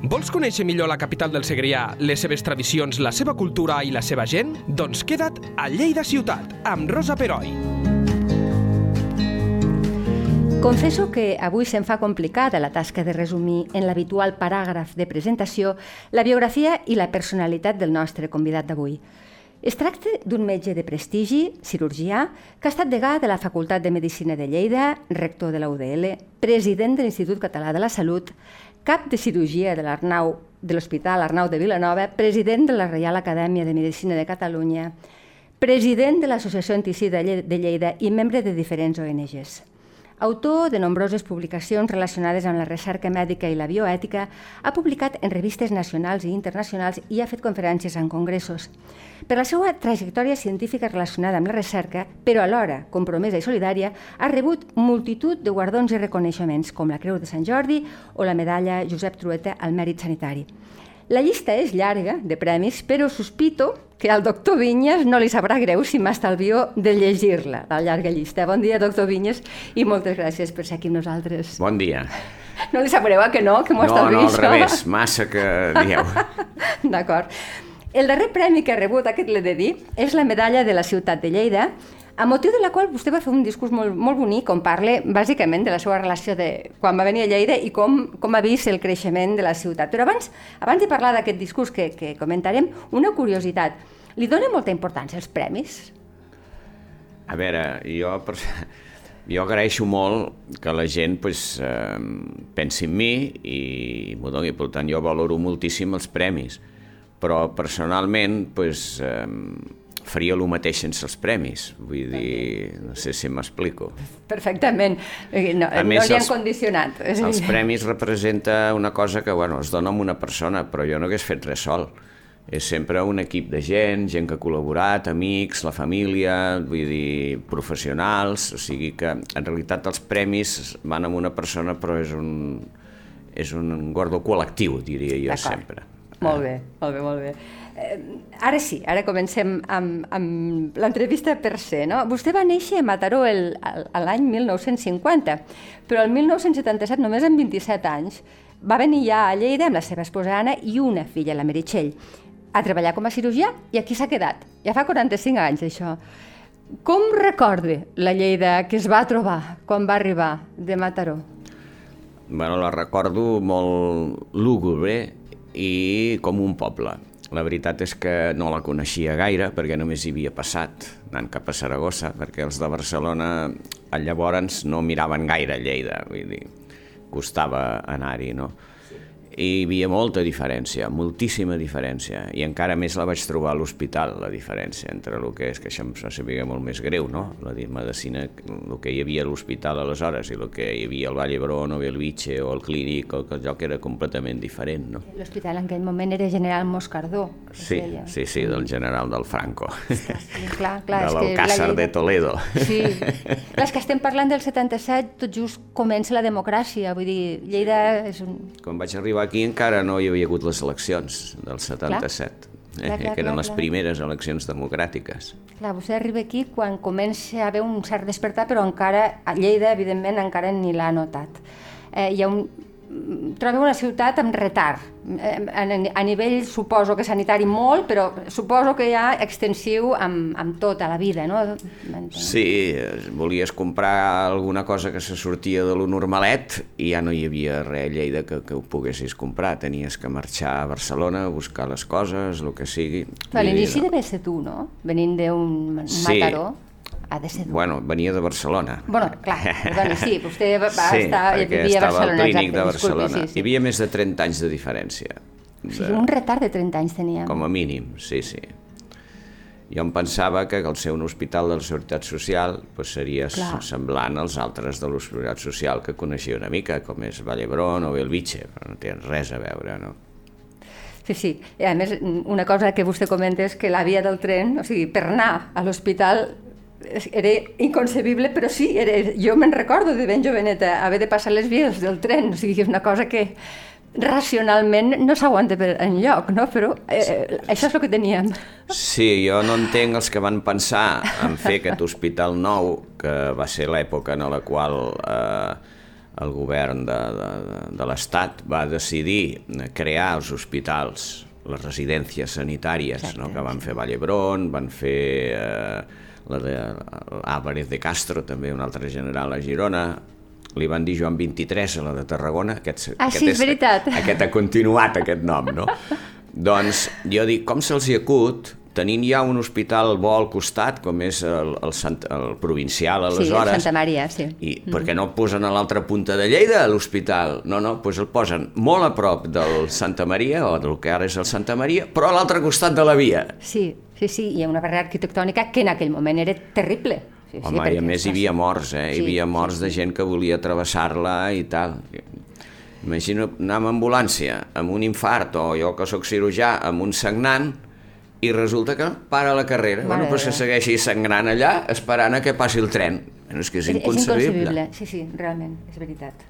Vols conèixer millor la capital del Segrià, les seves tradicions, la seva cultura i la seva gent? Doncs queda't a Lleida Ciutat, amb Rosa Peroi. Confesso que avui se'm fa complicada la tasca de resumir en l'habitual paràgraf de presentació la biografia i la personalitat del nostre convidat d'avui. Es tracta d'un metge de prestigi, cirurgià, que ha estat degà de la Facultat de Medicina de Lleida, rector de la UDL, president de l'Institut Català de la Salut, cap de cirurgia de l'Arnau de l'Hospital Arnau de Vilanova, president de la Reial Acadèmia de Medicina de Catalunya, president de l'Associació Anticida de Lleida i membre de diferents ONGs. Autor de nombroses publicacions relacionades amb la recerca mèdica i la bioètica, ha publicat en revistes nacionals i internacionals i ha fet conferències en congressos. Per la seva trajectòria científica relacionada amb la recerca, però alhora compromesa i solidària, ha rebut multitud de guardons i reconeixements, com la Creu de Sant Jordi o la medalla Josep Trueta al Mèrit Sanitari. La llista és llarga de premis, però sospito que al doctor Vinyes no li sabrà greu si m'estalvio de llegir-la, la llarga llista. Bon dia, doctor Vinyes, i moltes gràcies per ser aquí amb nosaltres. Bon dia. No li sap greu, que no? Que m'ho no, estalvi, no, al això? revés, massa que dieu. D'acord. El darrer premi que ha rebut, aquest l'he de dir, és la medalla de la ciutat de Lleida, a motiu de la qual vostè va fer un discurs molt, molt bonic on parla bàsicament de la seva relació de quan va venir a Lleida i com, com ha vist el creixement de la ciutat. Però abans, abans de parlar d'aquest discurs que, que comentarem, una curiositat. Li dona molta importància als premis? A veure, jo, per... jo agraeixo molt que la gent pues, eh, pensi en mi i m'ho doni. Per tant, jo valoro moltíssim els premis. Però personalment, pues, eh, faria el mateix sense els premis. Vull dir, no sé si m'explico. Perfectament. Eh, No, A no més, li han els- condicionat. Els premis representa una cosa que bueno, es dona a una persona, però jo no hagués fet res sol. És sempre un equip de gent, gent que ha col·laborat, amics, la família, vull dir, professionals, o sigui que en realitat els premis van amb una persona però és un, és un guardó col·lectiu, diria jo sempre. Molt bé, molt bé, molt bé. Ara sí, ara comencem amb, amb l'entrevista per ser. No? Vostè va néixer a Mataró l'any 1950, però el 1977, només amb 27 anys, va venir ja a Lleida amb la seva esposa Anna i una filla, la Meritxell, a treballar com a cirurgià i aquí s'ha quedat. Ja fa 45 anys, això. Com recorda la Lleida que es va trobar quan va arribar de Mataró? Bueno, la recordo molt lúgubre i com un poble. La veritat és que no la coneixia gaire perquè només hi havia passat anant cap a Saragossa, perquè els de Barcelona llavors no miraven gaire Lleida, vull dir, costava anar-hi, no? Hi havia molta diferència, moltíssima diferència, i encara més la vaig trobar a l'hospital, la diferència entre el que és, que això em sabia molt més greu, no? La di- medicina, el que hi havia a l'hospital aleshores i el que hi havia al Vall d'Hebron o Belvitge o al Clínic, o que lloc era completament diferent, no? L'hospital en aquell moment era General Moscardó. Sí, deia. sí, sí, del general del Franco, Sí, clar, clar, de que la l'Alcázar Lleida- de Toledo. Sí, clar, és que estem parlant del 77, tot just comença la democràcia, vull dir, Lleida és un... Quan vaig arribar aquí encara no hi havia hagut les eleccions del 77, eh, Clar, clar, que eren clar, les clar. primeres eleccions democràtiques. Clar, vostè arriba aquí quan comença a haver un cert despertar, però encara, a Lleida, evidentment, encara ni l'ha notat. Eh, hi ha un... Trobeu una ciutat amb retard, a, nivell, suposo que sanitari molt, però suposo que ja extensiu amb, amb tota la vida, no? Sí, eh, volies comprar alguna cosa que se sortia de lo normalet i ja no hi havia res a Lleida que, que ho poguessis comprar. Tenies que marxar a Barcelona, a buscar les coses, el que sigui. Però a l'inici devia ser tu, no? Venint d'un un Sí. Mataró, ha de ser tu. Bueno, venia de Barcelona. Bueno, clar, perdoni, sí, vostè va, va sí, estar, perquè vivia a estava Barcelona. al clínic de exacte, Barcelona. Disculpi, sí, sí. Hi havia més de 30 anys de diferència. O sigui, un retard de 30 anys teníem. Com a mínim, sí, sí. Jo em pensava que el ser un hospital de la Seguretat Social pues, seria Clar. semblant als altres de la Seguretat Social que coneixia una mica, com és Vall d'Hebron o Belvitge, però no té res a veure, no? Sí, sí. I a més, una cosa que vostè comenta és que la via del tren, o sigui, per anar a l'hospital era inconcebible, però sí, era, jo me'n recordo de ben joveneta haver de passar les vies del tren, o sigui, és una cosa que racionalment no s'aguanta per enlloc, no? però eh, això és el que teníem. Sí, jo no entenc els que van pensar en fer aquest hospital nou, que va ser l'època en la qual eh, el govern de, de, de l'Estat va decidir crear els hospitals, les residències sanitàries, Exacte, no? que van fer Vall d'Hebron, van fer eh, la de Álvarez de Castro, també un altre general a Girona, li van dir Joan 23 a la de Tarragona, aquest, ah, aquest sí, és, és veritat. Aquest ha continuat, aquest nom, no? doncs jo dic, com se'ls hi acut tenint ja un hospital bo al costat, com és el, el, Sant, el provincial aleshores... Sí, Santa Maria, sí. I mm. per què no el posen a l'altra punta de Lleida, l'hospital? No, no, doncs el posen molt a prop del Santa Maria, o del que ara és el Santa Maria, però a l'altre costat de la via. Sí, sí, sí, hi ha una barrera arquitectònica que en aquell moment era terrible. Sí, Home, sí, i a més hi havia morts, eh? Sí, hi havia morts sí, sí. de gent que volia travessar-la i tal. Imagina anar amb ambulància, amb un infart, o jo que sóc cirurgià, amb un sagnant, i resulta que para la carrera. Mare bueno, però se segueixi sangrant allà esperant a que passi el tren. Bueno, és que és inconcebible. És inconcebible, sí, sí, realment, és veritat.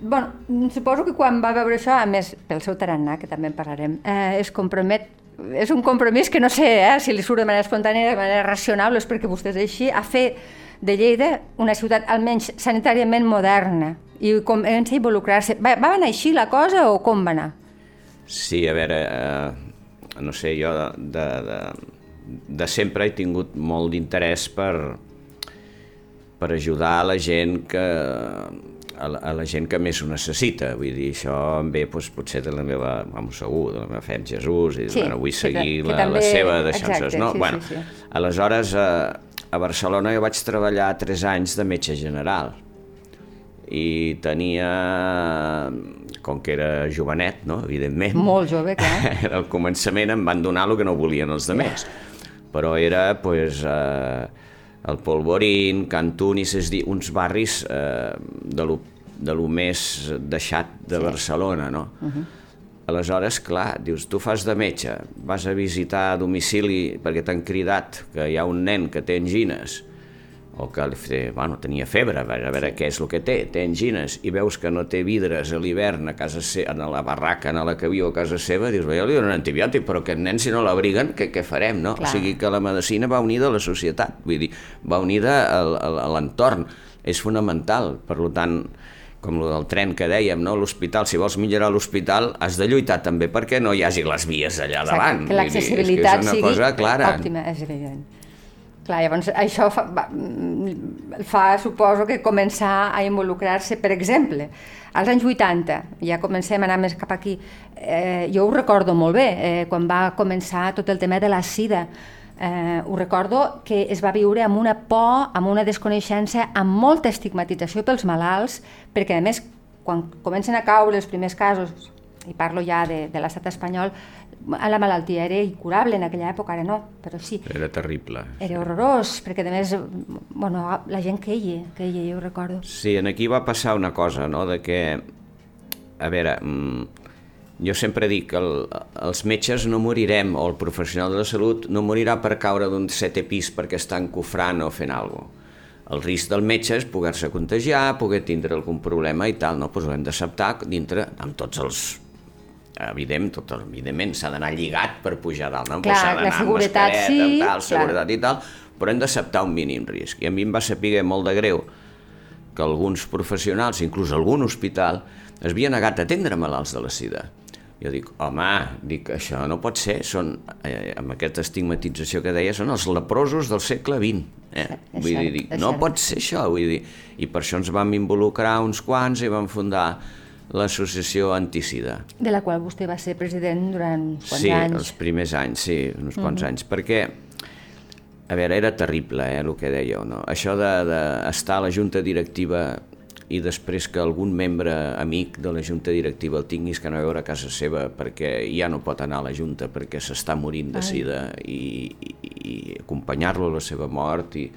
bueno, suposo que quan va veure això, a més, pel seu tarannà, que també en parlarem, eh, es compromet és un compromís que no sé eh, si li surt de manera espontània, de manera racional, és perquè vostè és així, a fer de Lleida una ciutat almenys sanitàriament moderna i comença a involucrar-se. Va, va anar així la cosa o com va anar? Sí, a veure, eh, no sé, jo de, de, de sempre he tingut molt d'interès per, per ajudar a la gent que a la, a la gent que més ho necessita. Vull dir, això em ve doncs, potser de la meva, vamos, segur, de la meva fe en Jesús, i sí, bueno, vull seguir que, que la, també... la seva deixances, no? Sí, bueno, sí, sí. aleshores, a, a Barcelona jo vaig treballar tres anys de metge general i tenia, com que era jovenet, no? evidentment. Molt jove, clar. Al començament em van donar el que no volien els demés. Però era, pues, eh, el Polvorín, Cantunis, és dir, uns barris eh, de, lo, de lo més deixat de sí. Barcelona, no? Uh -huh. Aleshores, clar, dius, tu fas de metge, vas a visitar a domicili perquè t'han cridat que hi ha un nen que té angines, o que té, bueno, tenia febre, a veure, a veure què és el que té, té angines, i veus que no té vidres a l'hivern a casa se a la barraca en la que viu a casa seva, dius, jo li dono un antibiòtic, però aquest nen si no l'abriguen, què, què farem, no? Clar. O sigui que la medicina va unida a la societat, vull dir, va unida a l'entorn, és fonamental, per tant, com el del tren que dèiem, no? l'hospital, si vols millorar l'hospital, has de lluitar també perquè no hi hagi les vies allà Exacte, davant. Que l'accessibilitat sigui cosa clara. òptima, és evident. Clar, llavors això fa, va, fa, suposo que començar a involucrar-se, per exemple, als anys 80, ja comencem a anar més cap aquí, eh, jo ho recordo molt bé, eh, quan va començar tot el tema de la sida, eh, ho recordo que es va viure amb una por, amb una desconeixença, amb molta estigmatització pels malalts, perquè a més, quan comencen a caure els primers casos, i parlo ja de, de l'estat espanyol, la malaltia era incurable en aquella època, ara no, però sí. Era terrible. Era horrorós, perquè a més, bueno, la gent queia, queia, jo recordo. Sí, en aquí va passar una cosa, no?, de que, a veure, mm, jo sempre dic que el, els metges no morirem, o el professional de la salut no morirà per caure d'un setè pis perquè està encofrant o fent alguna cosa. El risc del metge és poder-se contagiar, poder tindre algun problema i tal, no? Pues ho hem d'acceptar dintre, amb tots els evident, tot, evidentment s'ha d'anar lligat per pujar dalt, no? Clar, d'anar amb mascareta, sí, amb tal, seguretat clar. i tal, però hem d'acceptar un mínim risc. I a mi em va saber molt de greu que alguns professionals, inclús algun hospital, es havia negat a atendre malalts de la sida. Jo dic, home, dic, això no pot ser, són, eh, amb aquesta estigmatització que deia, són els leprosos del segle XX. Eh? Vull dir, dic, no pot ser això, vull dir, i per això ens vam involucrar uns quants i vam fundar l'associació Anticida. De la qual vostè va ser president durant quants sí, anys? Sí, els primers anys, sí, uns quants uh mhm. -huh. anys, perquè, a veure, era terrible, eh, el que dèieu, no? Això d'estar de, de a la junta directiva i després que algun membre amic de la junta directiva el tinguis que a veure a casa seva perquè ja no pot anar a la junta perquè s'està morint de sida i, i, i acompanyar-lo a la seva mort i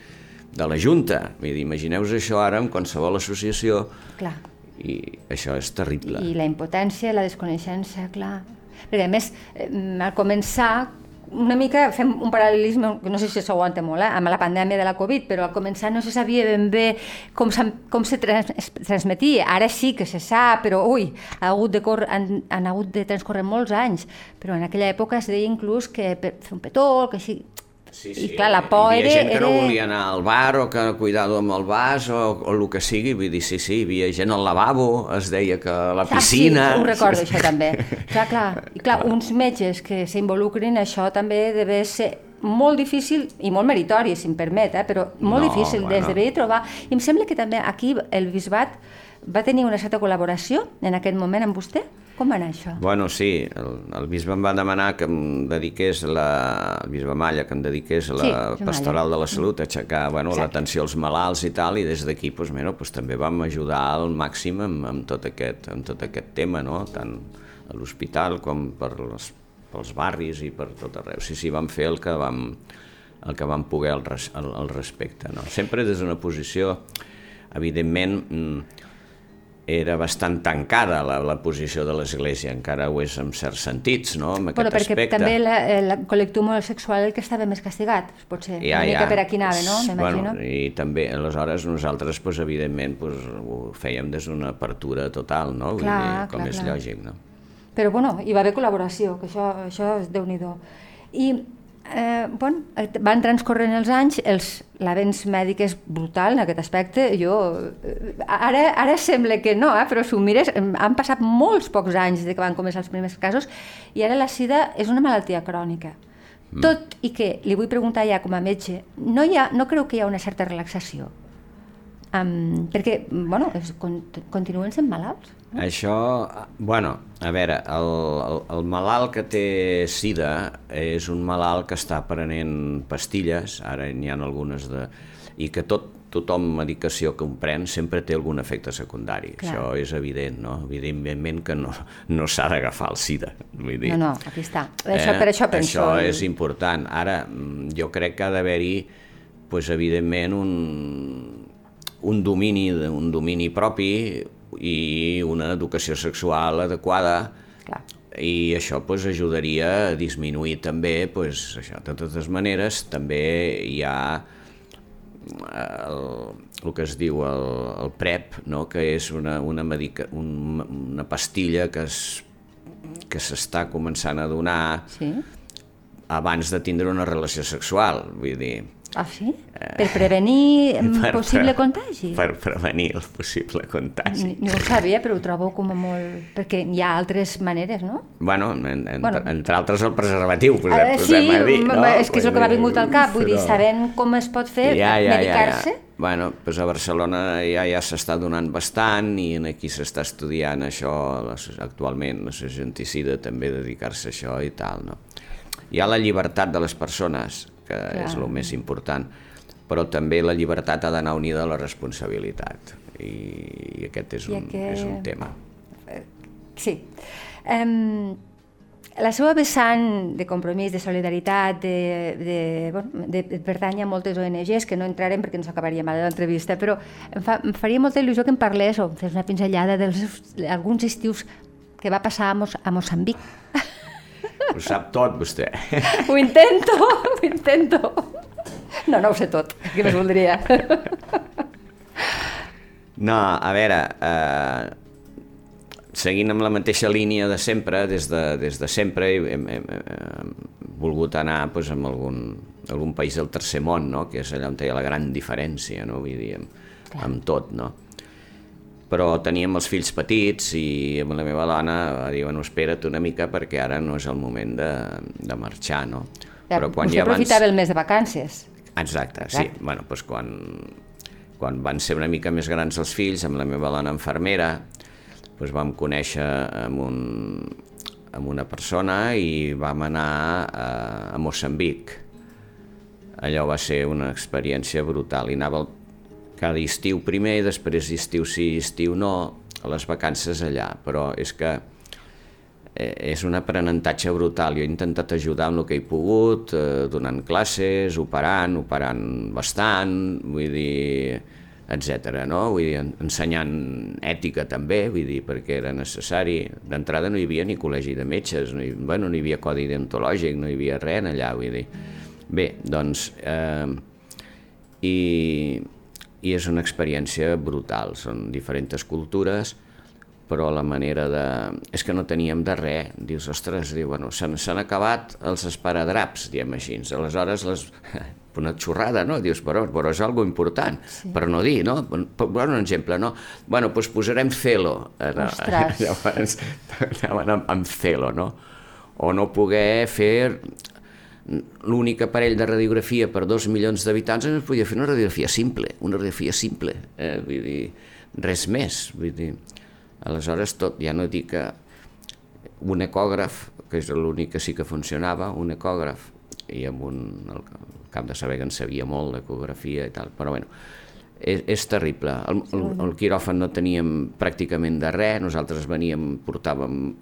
de la junta. Vull dir, imagineu-vos això ara amb qualsevol associació Clar i això és terrible. I la impotència, la desconeixença, clar. Perquè a més, eh, al començar, una mica fem un paral·lelisme, no sé si s'aguanta molt, eh, amb la pandèmia de la Covid, però al començar no se sabia ben bé com, com se trans transmetia. Ara sí que se sap, però ui, ha hagut de córrer, han, han hagut de transcorrer molts anys. Però en aquella època es deia inclús que per fer un petó, que sí, Sí, I clar, la por hi havia era... gent que era... no volia anar al bar o que cuidado amb el vas o, o el que sigui, vull dir, sí, sí, hi havia gent al lavabo, es deia que a la piscina... Ah, sí, ho recordo, això també. clar, clar, i clar, uns metges que s'involucrin, això també deve ser molt difícil i molt meritori, si em permet, eh? però molt No, difícil bueno. des de trobar. I em sembla que també aquí el bisbat va tenir una certa col·laboració en aquest moment amb vostè? Com va anar això? Bueno, sí, el, el bisbe em va demanar que em dediqués la... el bisbe Malla, que em dediqués a la Sí, pastoral Malla. de la salut, a aixecar bueno, l'atenció als malalts i tal, i des d'aquí doncs, bueno, doncs, també vam ajudar al màxim amb, amb, tot aquest, amb tot aquest tema, no? tant a l'hospital com per les, pels barris i per tot arreu. Sí, sí, vam fer el que vam, el que vam poder al, res, al, al respecte. No? Sempre des d'una posició, evidentment, mm, era bastant tancada la, la posició de l'Església, encara ho és en certs sentits, no?, en aquest Bueno, perquè aspecte. també la, el col·lectiu homosexual el que estava més castigat, potser, una mica per aquí anava, no? M'imagino. Bueno, I també, aleshores, nosaltres, pues, evidentment, pues, ho fèiem des d'una apertura total, no? Vull Clar, dir, com clar, és clar. lògic, no? Però bueno, hi va haver col·laboració, que això, això és déu nhi I eh, bueno, eh, van transcorrent els anys, els, l'avenç mèdic és brutal en aquest aspecte. Jo, eh, ara, ara sembla que no, eh, però si ho mires, han passat molts pocs anys des que van començar els primers casos i ara la sida és una malaltia crònica. Mm. Tot i que, li vull preguntar ja com a metge, no, hi ha, no creu que hi ha una certa relaxació? Um, perquè, bueno, es, con, continuen sent malalts. Això, bueno, a veure, el, el, el malalt que té sida és un malalt que està prenent pastilles, ara n'hi ha algunes de... i que tot, tothom medicació que un pren sempre té algun efecte secundari. Clar. Això és evident, no? Evidentment que no, no s'ha d'agafar el sida, vull dir. No, no, aquí està. Això, per això penso... Eh, Això és important. Ara, mm, jo crec que ha d'haver-hi, pues, evidentment, un, un, domini, un domini propi i una educació sexual adequada Clar. i això pues, ajudaria a disminuir també, pues, això, de totes maneres, també hi ha el, el que es diu el, el PrEP, no? que és una, una, medica, un, una pastilla que es que s'està començant a donar Sí? abans de tindre una relació sexual, vull dir... Ah, sí? Per prevenir mm, per- possible per- contagi? Per prevenir el possible contagi. No ho sabia, però ho trobo com a molt... Perquè hi ha altres maneres, no? Bueno, en, en, Bueno. entre altres el preservatiu, posem, Eh, sí, posem a dir, no? és que és el que m'ha dir, vingut al cap, vull dir, però- sabent com es pot fer, ja, ja, medicar-se... Ja, ja. Bueno, doncs a Barcelona ja ja s'està donant bastant i en aquí s'està estudiant això actualment, la societicida també dedicar-se a això i tal, no? Hi ha la llibertat de les persones, que Clar. és el més important, però també la llibertat ha d'anar unida a la responsabilitat i, i aquest és I un, aquest- és un tema. Sí. Um, la seva vessant de compromís, de solidaritat, de, de, bueno, de, de pertany a moltes ONGs, que no entrarem perquè ens acabaria mal l'entrevista, però em, fa, em faria molta il·lusió que em parlés o fes una pinzellada d'alguns estius que va passar a, Mos a Moçambic. Ho sap tot, vostè. Ho intento, ho intento. No, no ho sé tot, què més voldria? No, a veure, eh, seguint amb la mateixa línia de sempre, des de, des de sempre hem, hem, hem volgut anar pues, amb algun, algun país del tercer món, no? que és allà on hi ha la gran diferència, no? vull dir, amb, amb tot, no? Però teníem els fills petits i amb la meva dona va dir, bueno, espera't una mica perquè ara no és el moment de, de marxar, no? Ja, vostè aprofitava el mes de vacances. Exacte, sí. Exacte. Bueno, doncs quan, quan van ser una mica més grans els fills, amb la meva dona infermera, doncs vam conèixer amb, un, amb una persona i vam anar a, a Moçambic. Allò va ser una experiència brutal. I anava el- cada estiu primer després estiu sí, estiu no, les vacances allà. Però és que eh, és un aprenentatge brutal. Jo he intentat ajudar amb el que he pogut, eh, donant classes, operant, operant bastant, vull dir, etc. no? Vull dir, en- ensenyant ètica també, vull dir, perquè era necessari. D'entrada no hi havia ni col·legi de metges, no hi, bueno, no hi havia codi deontològic, no hi havia res allà, vull dir. Bé, doncs, eh, i, i és una experiència brutal, són diferents cultures, però la manera de... És que no teníem de res. Dius, ostres, diu, bueno, s'han acabat els esparadraps, diem així. Aleshores, les... una xorrada, no? Dius, però, però és algo important, sí. per no dir, no? Bueno, un exemple, no? Bueno, doncs posarem celo. Ostres! Llavors, anaven amb, amb celo, no? O no poder fer l'únic aparell de radiografia per dos milions d'habitants es podia fer una radiografia simple, una radiografia simple, eh? vull dir, res més, vull dir, aleshores tot, ja no dic que un ecògraf, que és l'únic que sí que funcionava, un ecògraf, i amb un, el, el cap de saber que en sabia molt d'ecografia i tal, però bueno, és, és terrible. El, el, el quiròfan no teníem pràcticament de res, nosaltres veníem, portàvem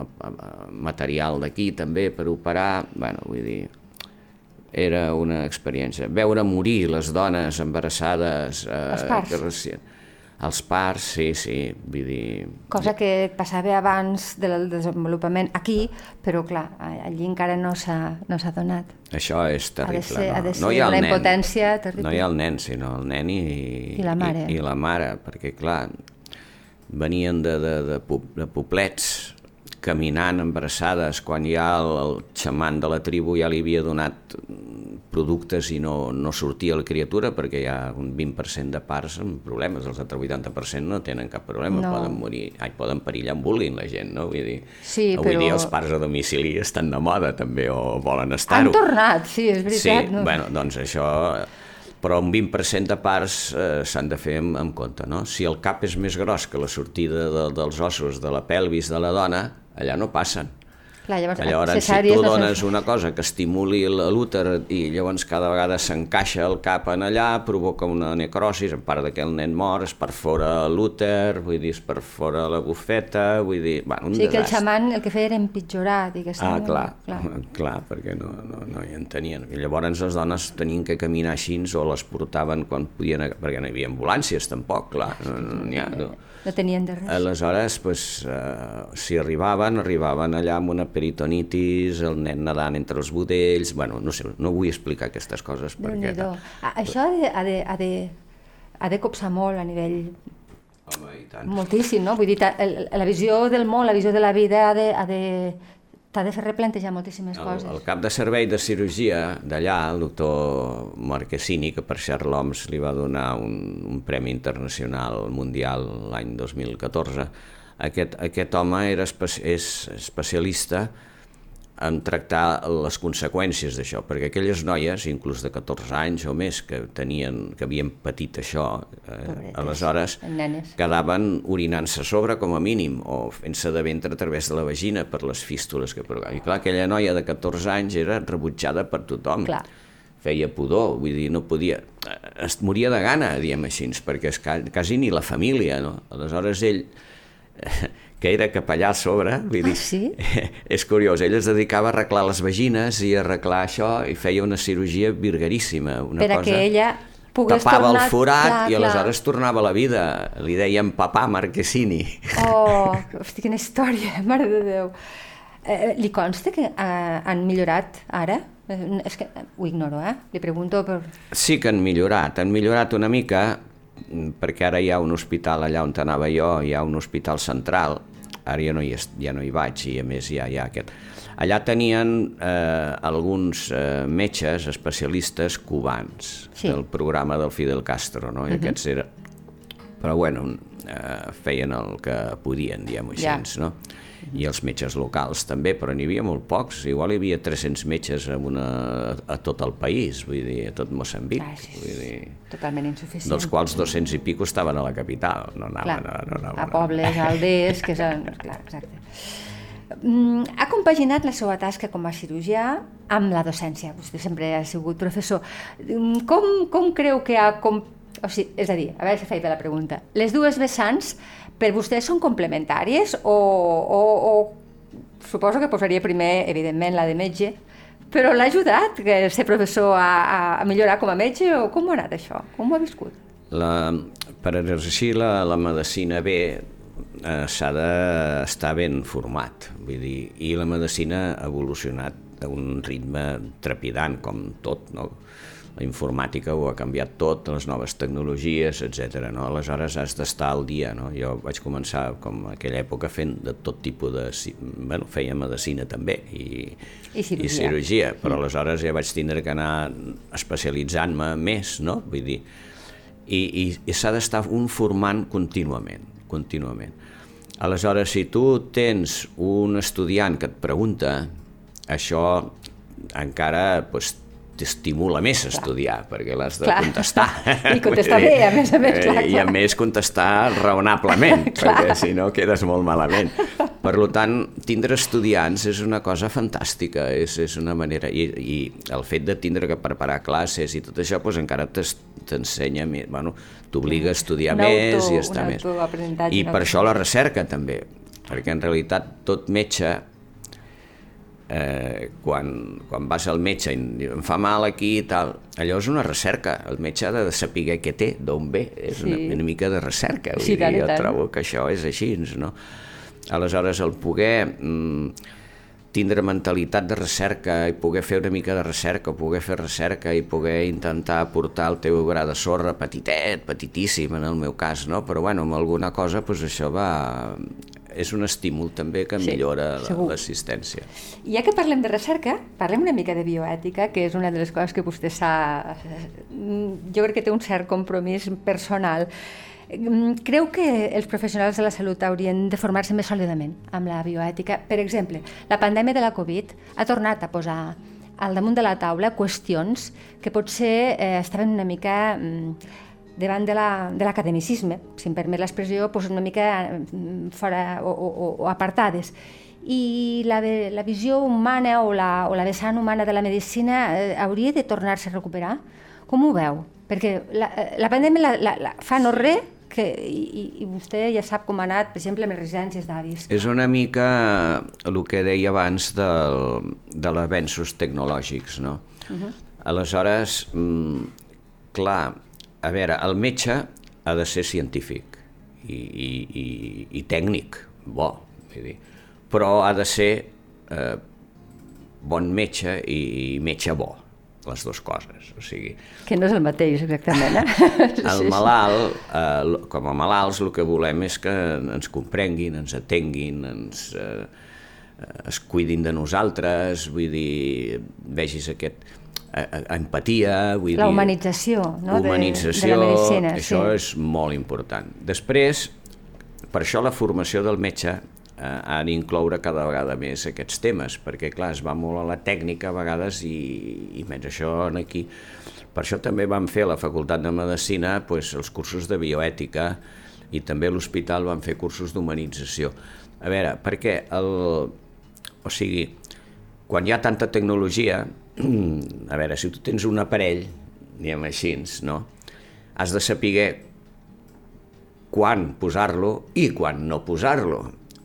material d'aquí també per operar, bueno, vull dir, era una experiència. Veure morir les dones embarassades... Eh, els parts. Que recient, els parts, sí, sí, vull dir... Cosa que passava abans del desenvolupament aquí, però clar, allí encara no s'ha no donat. Això és terrible, ha de ser, no? Ha de ser no hi ha una nen, impotència terrible. No hi ha el nen, sinó el nen i, I la mare. I, i la mare, perquè clar, venien de, de, de, de poblets caminant embarassades quan ja el, el xaman de la tribu ja li havia donat productes i no, no sortia la criatura perquè hi ha un 20% de parts amb problemes, els altres 80% no tenen cap problema, no. poden morir, ai, poden perillar amb bullying la gent, no? Vull dir, sí, avui però... dia els parts a domicili estan de moda també o volen estar-ho. Han tornat, sí, és veritat. Sí, no? bueno, doncs això però un 20% de parts eh, s'han de fer amb, amb compte. No? Si el cap és més gros que la sortida de, dels ossos de la pelvis de la dona, allà no passen. Clar, llavors, llavors si tu dones una cosa que estimuli l'úter i llavors cada vegada s'encaixa el cap en allà, provoca una necrosis, en part que el nen mor, es perfora l'úter, vull dir, es perfora la bufeta, vull dir, bueno, un sí, desastre. que el xaman el que feia era empitjorar, diguéssim. Ah, clar, clar, clar perquè no, no, no hi entenien. I llavors les dones tenien que caminar així o les portaven quan podien, perquè no hi havia ambulàncies tampoc, clar, no, no, no, ha, no, no tenien de res. Aleshores, pues, eh, si arribaven, arribaven allà amb una peritonitis, el nen nedant entre els budells, bueno, no sé, no vull explicar aquestes coses perquè... Això ha de, ha, de, ha, de, ha de copsar molt a nivell Home, i tant. Moltíssim, no? Vull dir, la visió del món, la visió de la vida ha de, ha de, t'ha de fer replantejar moltíssimes el, coses. El cap de servei de cirurgia d'allà, el doctor Marquesini, que per cert l'OMS li va donar un, un premi internacional mundial l'any 2014, aquest, aquest home era espe és especialista en tractar les conseqüències d'això, perquè aquelles noies, inclús de 14 anys o més, que tenien que havien patit això, eh, aleshores quedaven orinant-se a sobre com a mínim, o fent-se de ventre a través de la vagina per les fístules que provocaven. I clar, aquella noia de 14 anys era rebutjada per tothom. Clar. Feia pudor, vull dir, no podia... Es moria de gana, diem així, perquè és quasi ni la família, no? Aleshores ell que era capellà a sobre, vull dir, ah, sí? és curiós, ell es dedicava a arreglar les vagines i a arreglar això i feia una cirurgia virgueríssima, una per cosa... que ella pogués tapava tornar... el forat clar, i aleshores clar. tornava a la vida. Li deien papà Marquesini. Oh, hosti, quina història, mare de Déu. Eh, li consta que eh, han millorat ara? Eh, és que ho ignoro, eh? Li pregunto per... Sí que han millorat, han millorat una mica, perquè ara hi ha un hospital allà on anava jo, hi ha un hospital central, ara ja no hi, ja no hi vaig i a més ja hi ha aquest. Allà tenien eh, alguns eh, metges especialistes cubans Sí. del programa del Fidel Castro, no? I aquests eren... Però bueno, eh, feien el que podien, diguem-ho així, Ja. no? I els metges locals també, però n'hi havia molt pocs. Igual hi havia 300 metges a, una, a tot el país, vull dir, a tot Moçambic. Ah, sí. Vull dir, Totalment insuficient. dels quals 200 i pico estaven a la capital, no anaven, clar, no, no anaven a pobles, a alders, que són... Clar, exacte. Mm, ha compaginat la seva tasca com a cirurgià amb la docència. Vostè sempre ha sigut professor. Mm, Com, com creu que ha... Com... O sigui, és a dir, a veure si faig bé la pregunta. Les dues vessants per vostè són complementàries o, o, o suposo que posaria primer, evidentment, la de metge, però l'ha ajudat que ser professor a, a, millorar com a metge o com ha anat això? Com ho ha viscut? La, per exercir la, la medicina bé eh, s'ha d'estar ben format, vull dir, i la medicina ha evolucionat a un ritme trepidant, com tot, no? La informàtica ho ha canviat tot, les noves tecnologies, etc. No? Aleshores has d'estar al dia. No? Jo vaig començar, com en aquella època, fent de tot tipus de... Bueno, feia medicina també i, I cirurgia, i cirurgia però mm. aleshores ja vaig tindre que anar especialitzant-me més, no? Vull dir, i, i, i s'ha d'estar un formant contínuament, contínuament. Aleshores, si tu tens un estudiant que et pregunta, això encara pues, t'estimula més a estudiar, perquè l'has de clar. contestar. I contestar bé, a més a més. Clar, I a més contestar raonablement, perquè si no quedes molt malament. Per tant, tindre estudiants és una cosa fantàstica, és, és una manera... I, I el fet de tindre que preparar classes i tot això, doncs encara t'ensenya més, bueno, t'obliga a estudiar un més auto, i estar més. I per això la recerca també, perquè en realitat tot metge eh, quan, quan vas al metge i em fa mal aquí i tal, allò és una recerca, el metge ha de saber què té, d'on ve, és sí. una, una mica de recerca, vull sí, dir, jo tant. trobo que això és així, no? Aleshores, el poder mm, tindre mentalitat de recerca i poder fer una mica de recerca, poder fer recerca i poder intentar portar el teu gra de sorra petitet, petitíssim en el meu cas, no? però bueno, amb alguna cosa pues, això va, és un estímul també que sí, millora l'assistència. Ja que parlem de recerca, parlem una mica de bioètica, que és una de les coses que vostè s'ha... Jo crec que té un cert compromís personal. Creu que els professionals de la salut haurien de formar-se més sòlidament amb la bioètica? Per exemple, la pandèmia de la Covid ha tornat a posar al damunt de la taula qüestions que potser eh, estaven una mica mm, davant de l'academicisme, la, si em permet l'expressió, doncs una mica mm, fora o, o, o apartades. I la, la visió humana o la, o la vessant humana de la medicina eh, hauria de tornar-se a recuperar? Com ho veu? Perquè la, la pandèmia la, la, la fa no res que, i, i vostè ja sap com ha anat, per exemple, amb les residències d'avis. És una mica el que deia abans del, de l'avenços tecnològics, no? Uh -huh. Aleshores, mm, clar, a veure, el metge ha de ser científic i, i, i, i tècnic, bo, vull dir, però ha de ser eh, bon metge i, i metge bo, les dues coses, o sigui... Que no és el mateix, exactament, eh? El malalt, eh, com a malalts, el que volem és que ens comprenguin, ens atenguin, ens, eh, es cuidin de nosaltres, vull dir, vegis aquest empatia... Vull la humanització, no? Humanització, de, de la medicina. Això sí. és molt important. Després, per això la formació del metge eh, ha d'incloure cada vegada més aquests temes, perquè clar, es va molt a la tècnica a vegades i, i menys això aquí. Per això també vam fer a la Facultat de Medicina pues, els cursos de bioètica i també a l'hospital vam fer cursos d'humanització. A veure, perquè el... O sigui, quan hi ha tanta tecnologia, a veure, si tu tens un aparell, diguem així, no? has de saber quan posar-lo i quan no posar-lo.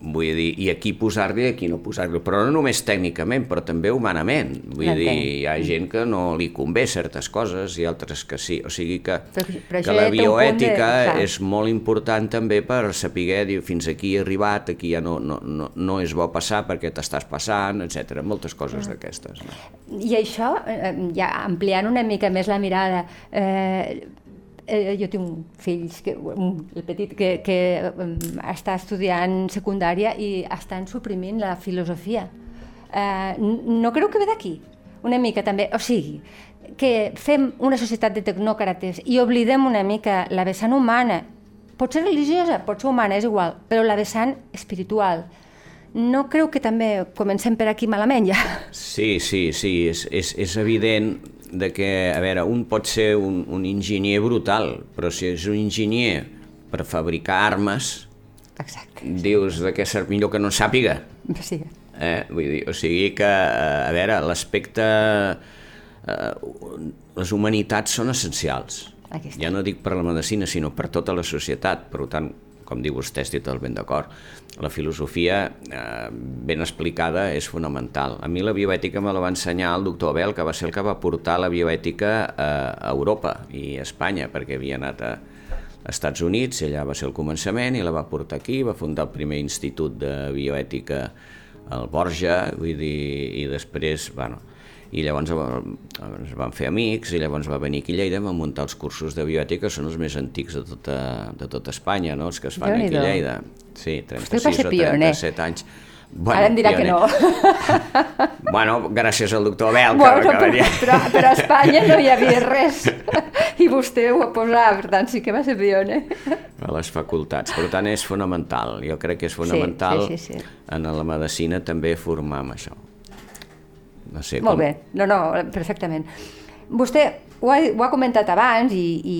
Vull dir, i aquí posar-li aquí no posar-li, però no només tècnicament, però també humanament. Vull dir, hi ha gent que no li convé certes coses i altres que sí. O sigui que, però, però que la bioètica de... és molt important també per saber dir, fins aquí he arribat, aquí ja no, no, no, no és bo passar perquè t'estàs passant, etc. Moltes coses ah. d'aquestes. No? I això, eh, ja ampliant una mica més la mirada, eh, eh, jo tinc fills, que, el petit, que, que um, està estudiant secundària i estan suprimint la filosofia. Eh, no creu que ve d'aquí? Una mica també, o sigui, que fem una societat de tecnòcrates i oblidem una mica la vessant humana, pot ser religiosa, pot ser humana, és igual, però la vessant espiritual. No creu que també comencem per aquí malament ja? Sí, sí, sí, és, és, és evident de que, a veure, un pot ser un, un enginyer brutal, però si és un enginyer per fabricar armes, Exacte. dius de què serà millor que no sàpiga. Sí. Eh? Vull dir, o sigui que, eh, a veure, l'aspecte... Eh, les humanitats són essencials. Ja no dic per la medicina, sinó per tota la societat. Per tant, com diu vostè, estic totalment d'acord. La filosofia eh, ben explicada és fonamental. A mi la bioètica me la va ensenyar el doctor Abel, que va ser el que va portar la bioètica a, a Europa i a Espanya, perquè havia anat a, Estats Units, ella va ser el començament i la va portar aquí, va fundar el primer institut de bioètica el Borja, vull dir, i després, bueno, i llavors ens van fer amics i llavors va venir aquí a Lleida a muntar els cursos de bioètica, són els més antics de tota, de tota Espanya, no? els que es fan aquí a Lleida. Sí, 36 o 37 anys. Bueno, Ara em dirà pioner. que no. bueno, gràcies al doctor Abel, bueno, que, que venia. Però, però a Espanya no hi havia res. I vostè ho va posar, per tant, sí que va ser pioner. A les facultats. Per tant, és fonamental. Jo crec que és fonamental sí, sí, sí, sí. en la medicina també formar amb això. No sé Molt com... bé, no, no, perfectament. Vostè ho ha, ho ha comentat abans i, i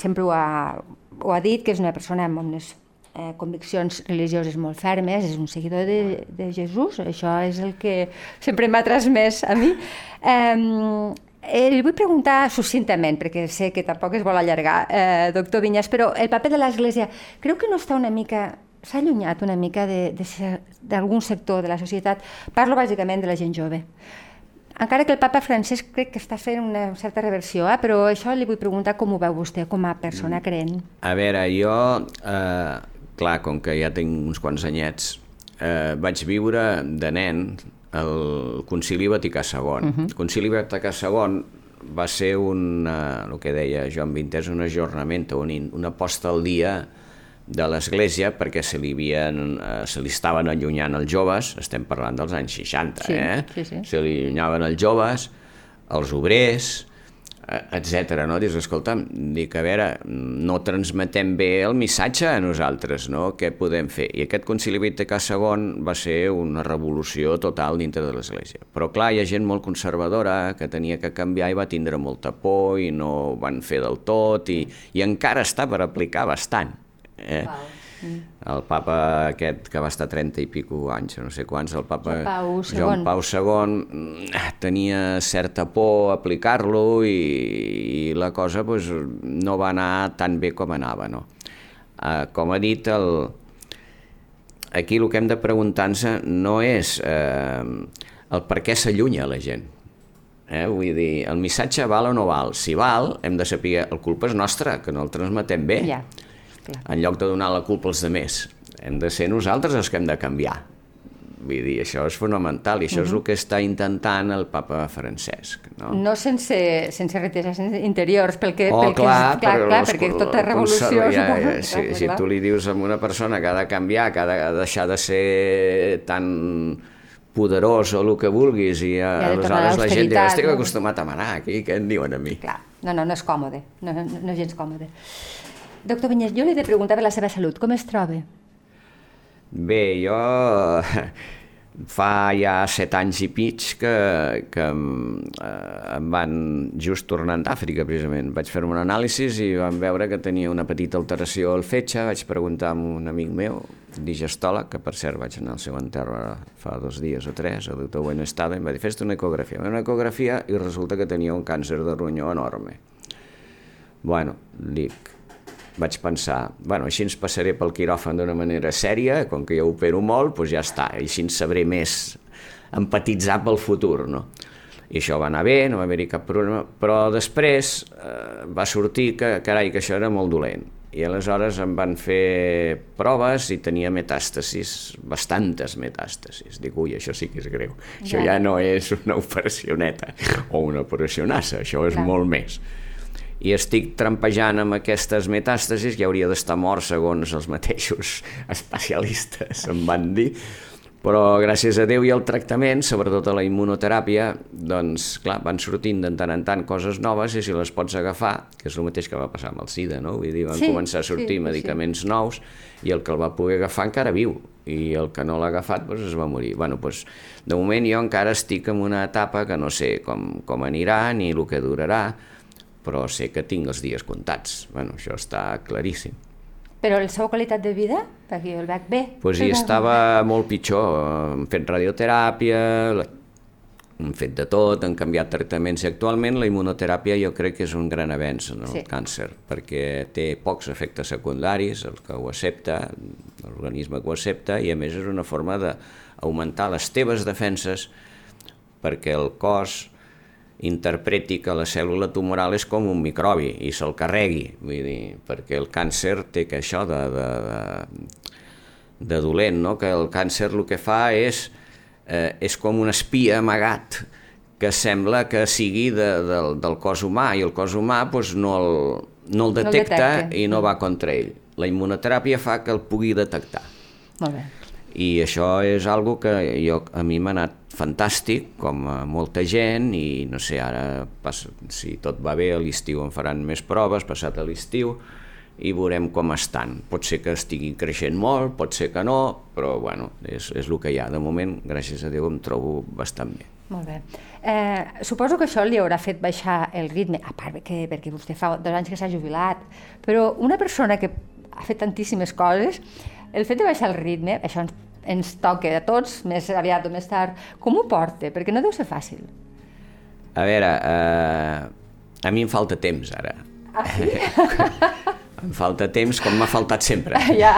sempre ho ha, ho ha dit, que és una persona amb unes eh, conviccions religioses molt fermes, és un seguidor de, de Jesús, això és el que sempre m'ha transmès a mi. Eh, Eh, li vull preguntar succintament, perquè sé que tampoc es vol allargar, eh, doctor Vinyas, però el paper de l'Església creu que no està una mica s'ha allunyat una mica d'algun sector de la societat. Parlo bàsicament de la gent jove. Encara que el papa Francesc crec que està fent una certa reversió, eh? però això li vull preguntar com ho veu vostè com a persona mm. creent. A veure, jo, eh, clar, com que ja tinc uns quants anyets, eh, vaig viure de nen el Concili Vaticà II. Uh -huh. El Concili Vaticà II va ser un, eh, el que deia Joan Vintés, un ajornament, un, una posta al dia de l'Església perquè se li, havien, eh, se li estaven allunyant els joves, estem parlant dels anys 60, sí, eh? Sí, sí. Se li allunyaven els joves, els obrers, eh, etc. no? Dius, escolta, dic, a veure, no transmetem bé el missatge a nosaltres, no? Què podem fer? I aquest concili Vaticà II va ser una revolució total dintre de l'Església. Però clar, hi ha gent molt conservadora que tenia que canviar i va tindre molta por i no ho van fer del tot i, i encara està per aplicar bastant Eh? Mm. El papa aquest que va estar 30 i pico anys, no sé quants, el papa Pau Joan Pau II mm, tenia certa por aplicar-lo i, i la cosa pues, no va anar tan bé com anava. No? Uh, com ha dit, el, aquí el que hem de preguntar-nos no és eh, el per què s'allunya la gent. Eh? Vull dir, el missatge val o no val? Si val, hem de saber, el culpa és nostra, que no el transmetem bé. Yeah Clar. en lloc de donar la culpa als demés. Hem de ser nosaltres els que hem de canviar. Vull dir, això és fonamental i això uh -huh. és el que està intentant el papa Francesc. No, no sense, sense reteses interiors, pel que, oh, pel clar, que, clar, clar, clar perquè tota revolució... Ja, ja, ja, si, clar, si tu li dius a una persona que ha de canviar, que ha de deixar de ser tan poderós o el que vulguis i, a, I aleshores la gent diu, estic acostumat a manar aquí, què em diuen a mi? Clar, no, no, no és còmode, no, no, no és gens còmode. Doctor Vinyes, jo li he de preguntar per la seva salut. Com es troba? Bé, jo fa ja set anys i mig que, que eh, em van just tornant d'Àfrica, precisament. Vaig fer un anàlisi i vam veure que tenia una petita alteració al fetge. Vaig preguntar a un amic meu, digestòleg, que per cert vaig anar al seu enterre fa dos dies o tres, el doctor Buenestada, i em va dir, fes una ecografia. Una ecografia i resulta que tenia un càncer de ronyó enorme. Bueno, dic, vaig pensar, bueno, així ens passaré pel quiròfan d'una manera sèria, com que jo opero molt, doncs ja està, així ens sabré més empatitzar pel futur, no? I això va anar bé, no va haver-hi cap problema, però després eh, va sortir que, carai, que això era molt dolent. I aleshores em van fer proves i tenia metàstasis, bastantes metàstasis. Dic, ui, això sí que és greu. Ja. Això ja no és una operacioneta o una operacionassa, això és Clar. molt més i estic trampejant amb aquestes metàstasis que hauria d'estar mort segons els mateixos especialistes em van dir però gràcies a Déu i al tractament, sobretot a la immunoteràpia, doncs, clar, van sortint de tant en tant coses noves i si les pots agafar, que és el mateix que va passar amb el SIDA, no? Vull dir, van sí, començar a sortir sí, medicaments sí. nous i el que el va poder agafar encara viu i el que no l'ha agafat doncs, es va morir. Bueno, doncs, de moment jo encara estic en una etapa que no sé com, com anirà ni el que durarà, però sé que tinc els dies comptats. Bueno, això està claríssim. Però la seva qualitat de vida? Perquè el veig bé. Doncs pues hi estava molt pitjor. Hem fet radioteràpia, hem fet de tot, han canviat tractaments i actualment la immunoteràpia jo crec que és un gran avenç en el sí. càncer perquè té pocs efectes secundaris, el que ho accepta, l'organisme que ho accepta i a més és una forma d'augmentar les teves defenses perquè el cos interpreti que la cèl·lula tumoral és com un microbi i se'l carregui, vull dir, perquè el càncer té que això de, de, de, de dolent, no? que el càncer el que fa és eh, és com un espia amagat que sembla que sigui de, de, del cos humà i el cos humà doncs, no, el, no el detecta no el detecta. i no va contra ell. La immunoteràpia fa que el pugui detectar. Molt bé. I això és algo que jo, a mi m'ha anat fantàstic, com a molta gent, i no sé, ara, pas, si tot va bé, a l'estiu en faran més proves, passat a l'estiu, i veurem com estan. Pot ser que estiguin creixent molt, pot ser que no, però bueno, és, és el que hi ha. De moment, gràcies a Déu, em trobo bastant bé. Molt bé. Eh, suposo que això li haurà fet baixar el ritme, a part que, perquè vostè fa dos anys que s'ha jubilat, però una persona que ha fet tantíssimes coses, el fet de baixar el ritme, això ens, ens toca a tots, més aviat o més tard, com ho porta? Perquè no deu ser fàcil. A veure, eh, a mi em falta temps ara. Ah, sí? em falta temps com m'ha faltat sempre. ja.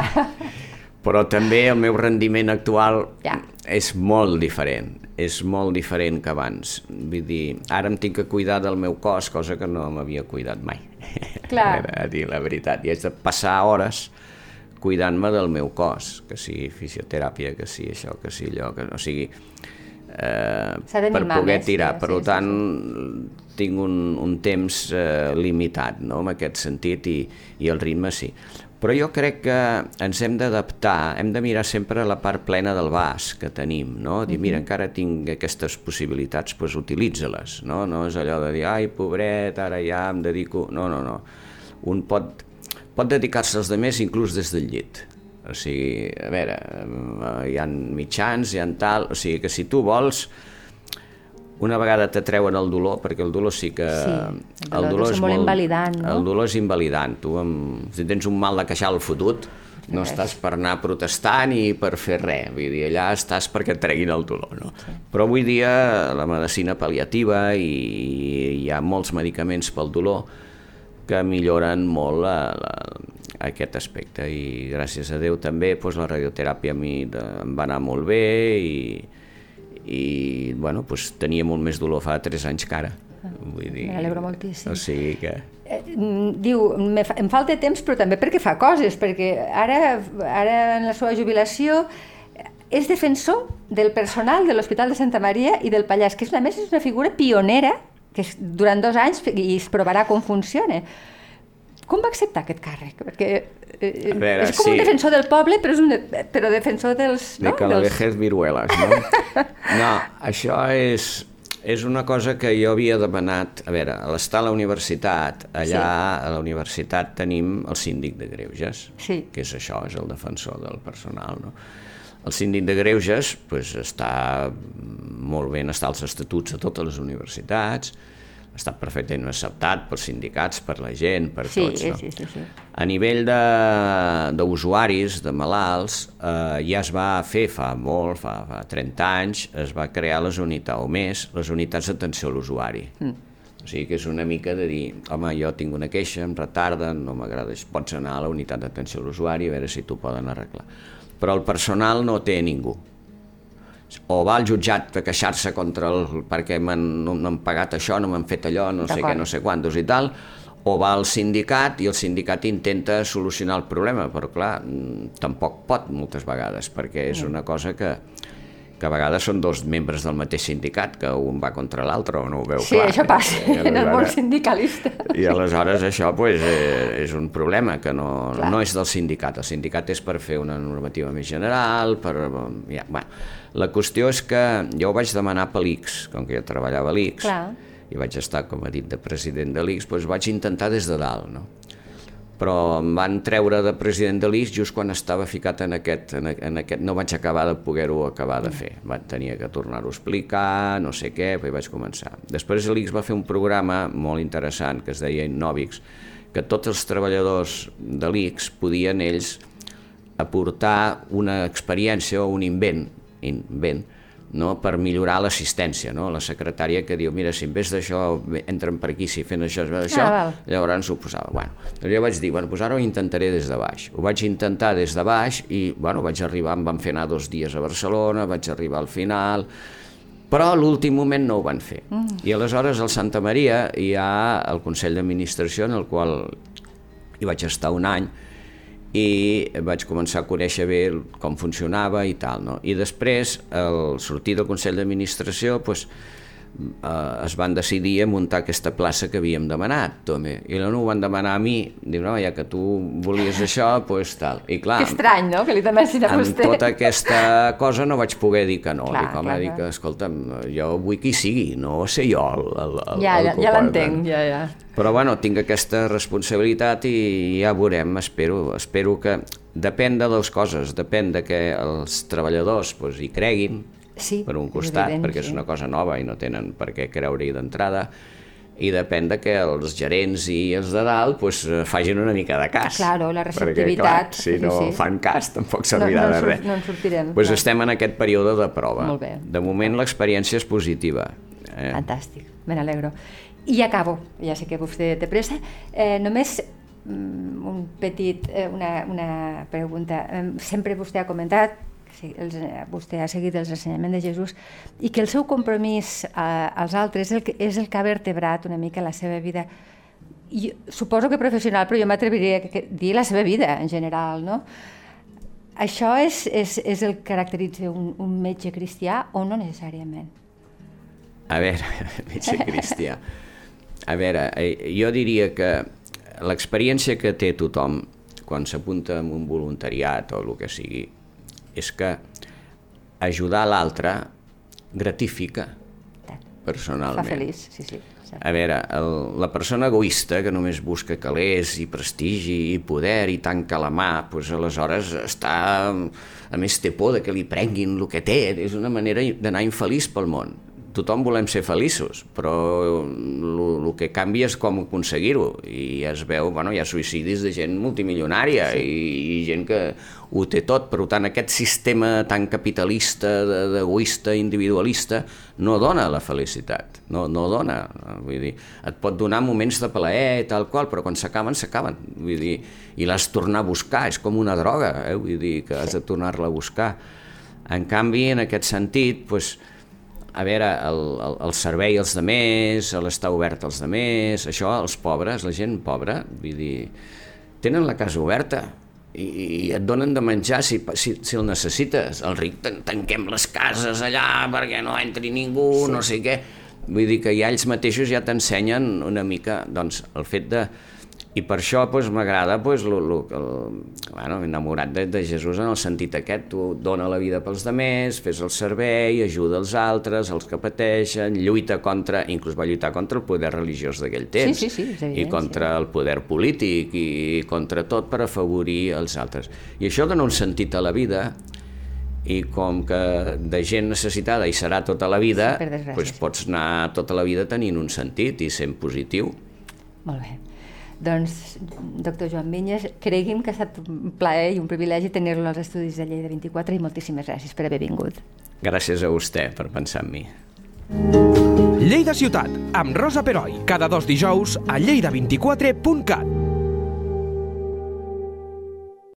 Però també el meu rendiment actual ja. és molt diferent, és molt diferent que abans. Vull dir, ara em tinc que cuidar del meu cos, cosa que no m'havia cuidat mai. Clar. a dir la veritat. I haig de passar hores cuidant-me del meu cos, que sigui fisioteràpia, que sigui això, que sigui allò, que no sigui... Eh, per poder més, tirar. Sí, per sí, tant, sí. tinc un, un temps eh, limitat, no?, en aquest sentit, i, i el ritme sí. Però jo crec que ens hem d'adaptar, hem de mirar sempre la part plena del vas que tenim, no? Dir, mira, encara tinc aquestes possibilitats, doncs utilitza-les, no? No és allò de dir, ai, pobret, ara ja em dedico... No, no, no. Un pot, pot dedicar-se als demés inclús des del llit. O sigui, a veure, hi han mitjans, hi han tal... O sigui, que si tu vols, una vegada t'atreuen el dolor, perquè el dolor sí que... Sí, el dolor, el dolor és molt, invalidant, no? El dolor és invalidant. Tu, amb, si tens un mal de queixal fotut, no Res. estàs per anar protestant ni per fer res, vull dir, allà estàs perquè et treguin el dolor, no? Sí. Però avui dia la medicina pal·liativa i hi ha molts medicaments pel dolor que milloren molt la, la, aquest aspecte i gràcies a Déu també doncs, la radioteràpia a mi de, em va anar molt bé i, i bueno, doncs, tenia molt més dolor fa 3 anys que ara. Vull dir, M'alegro moltíssim. O sigui que... Eh, Diu, me fa, em falta temps, però també perquè fa coses, perquè ara, ara en la seva jubilació eh, és defensor del personal de l'Hospital de Santa Maria i del Pallars, que és, a més és una figura pionera que és, durant dos anys i es provarà com funciona. Com va acceptar aquest càrrec? Perquè eh, veure, és com sí. un defensor del poble, però, és un, de- però defensor dels... De no? la dels... viruelas, no? No, això és, és una cosa que jo havia demanat. A veure, a l'estar a la universitat, allà Sí. a la universitat tenim el síndic de greuges, Sí. que és això, és el defensor del personal, no? El síndic de greuges pues, està molt ben, està als estatuts de totes les universitats, està perfectament acceptat pels sindicats, per la gent, per Sí, tots. No? sí, sí, sí. A nivell de- d'usuaris, de, de malalts, eh, ja es va fer fa molt, fa, fa 30 anys, es va crear les unitats, o més, les unitats d'atenció a l'usuari. Mm. O sigui que és una mica de dir, home, jo tinc una queixa, em retarden, no m'agrada, pots anar a la unitat d'atenció a l'usuari a veure si t'ho poden arreglar. Però el personal no té ningú. O va al jutjat a queixar-se contra el, perquè m'han no m'han pagat això, no m'han fet allò, no sé què, no sé quantos i tal, o va al sindicat i el sindicat intenta solucionar el problema, però clar, mm, tampoc pot moltes vegades, perquè és una cosa que, que a vegades són dos membres del mateix sindicat, que un va contra l'altre o no ho veu Sí, clar. això passa I en el món sindicalista. i aleshores això pues, eh, és un problema que no, Clar. no és del sindicat. El sindicat és per fer una normativa més general, per... Ja, bueno. La qüestió és que jo ho vaig demanar per l'ICS, com que jo treballava a l'ICS, i vaig estar, com ha dit, de president de l'ICS, doncs vaig intentar des de dalt, no? Però em van treure de president de l'ICS just quan estava ficat en aquest, en, en aquest... No vaig acabar de poder-ho acabar de fer. Vaig tenir que tornar-ho a explicar, no sé què, i vaig començar. Després l'ICS va fer un programa molt interessant que es deia Innovix, que tots els treballadors de l'ICS podien ells aportar una experiència o un invent, invent no? per millorar l'assistència. No? La secretària que diu, mira, si en vez d'això entren per aquí, si fent això, això, Ah, llavors ho posava. Bueno, doncs jo vaig dir, bueno, doncs ara ho intentaré des de baix. Ho vaig intentar des de baix i, bueno, vaig arribar, em van fer anar dos dies a Barcelona, vaig arribar al final, però a l'últim moment no ho van fer. Mm. I aleshores al Santa Maria hi ha el Consell d'Administració en el qual hi vaig estar un any i vaig començar a conèixer bé com funcionava i tal, no? I després, al sortir del Consell d'Administració, doncs, eh, es van decidir a muntar aquesta plaça que havíem demanat, també. I no ho van demanar a mi, diu, no, ja que tu volies això, doncs pues, tal. I clar, que estrany, no?, que li denessin a vostè. Amb tota aquesta cosa no vaig poder dir que no. Clar, dic, home, clar, dic, escolta'm, jo vull qui sigui, no sé jo el, el, el, Ja, el ja, que ja l'entenc, ja, ja. Però bueno, tinc aquesta responsabilitat i ja veurem, espero, espero que depèn de les coses, depèn de que els treballadors pues, hi creguin, Sí, per un costat, evident, perquè sí. és una cosa nova i no tenen per què creure-hi d'entrada, i depèn de que els gerents i els de dalt pues, eh, facin una mica de cas. Claro, la Perquè, receptivitat, clar, si sí, no sí. fan cas tampoc No, servirà no, en de res. no en sortirem, Pues clar. estem en aquest període de prova. Molt bé. De moment l'experiència és positiva. Eh? Fantàstic, me n'alegro. I acabo, ja sé que vostè té pressa. Eh, només mm, un petit, eh, una, una pregunta. Sempre vostè ha comentat els, eh, vostè ha seguit els ensenyaments de Jesús i que el seu compromís eh, als altres és el, que, és el que ha vertebrat una mica la seva vida i suposo que professional, però jo m'atreviria a dir la seva vida en general, no? Això és, és, és el que caracteritza un, un metge cristià o no necessàriament? A veure, metge cristià. A veure, eh, jo diria que l'experiència que té tothom quan s'apunta en un voluntariat o el que sigui és que ajudar l'altre gratifica personalment. Fa feliç, sí, sí. A veure, el, la persona egoista que només busca calés i prestigi i poder i tanca la mà, doncs aleshores està... A més té por de que li prenguin el que té, és una manera d'anar infeliç pel món. Tothom volem ser feliços, però el que canvia és com aconseguir-ho. I es veu, bueno, hi ha suïcidis de gent multimilionària sí. i, i gent que ho té tot. Per tant, aquest sistema tan capitalista, de- d'egoista, individualista, no dona la felicitat, no, no dona. Vull dir, et pot donar moments de plaer i tal qual, però quan s'acaben, s'acaben. Vull dir, i l'has tornar a buscar, és com una droga, eh? vull dir, que has de tornar-la a buscar. En canvi, en aquest sentit, doncs, a veure, el, el, el servei als demés, l'estar obert als demés, això, els pobres, la gent pobra, vull dir, tenen la casa oberta i, i et donen de menjar si, si, si el necessites. El ric tan- tanquem les cases allà perquè no entri ningú, sí. no sé què. Vull dir que ja ells mateixos ja t'ensenyen una mica doncs, el fet de... I per això doncs, m'agrada doncs, lo, lo, el, bueno, enamorat de, de Jesús en el sentit aquest, tu dona la vida pels demés, fes el servei, ajuda els altres, els que pateixen, lluita contra, inclús va lluitar contra el poder religiós d'aquell temps, sí, sí, i evident, contra el poder polític, i contra tot per afavorir els altres. I això dona un sentit a la vida, i com que de gent necessitada hi serà tota la vida, Sí, doncs sí. pots anar tota la vida tenint un sentit i sent positiu. Molt bé. Doncs, doctor Joan Vinyes, cregui'm que ha estat un plaer i un privilegi tenir-lo als estudis de Lleida 24 i moltíssimes gràcies per haver vingut. Gràcies a vostè per pensar en mi. Lleida Ciutat, amb Rosa Peroi, cada dos dijous a lleida24.cat.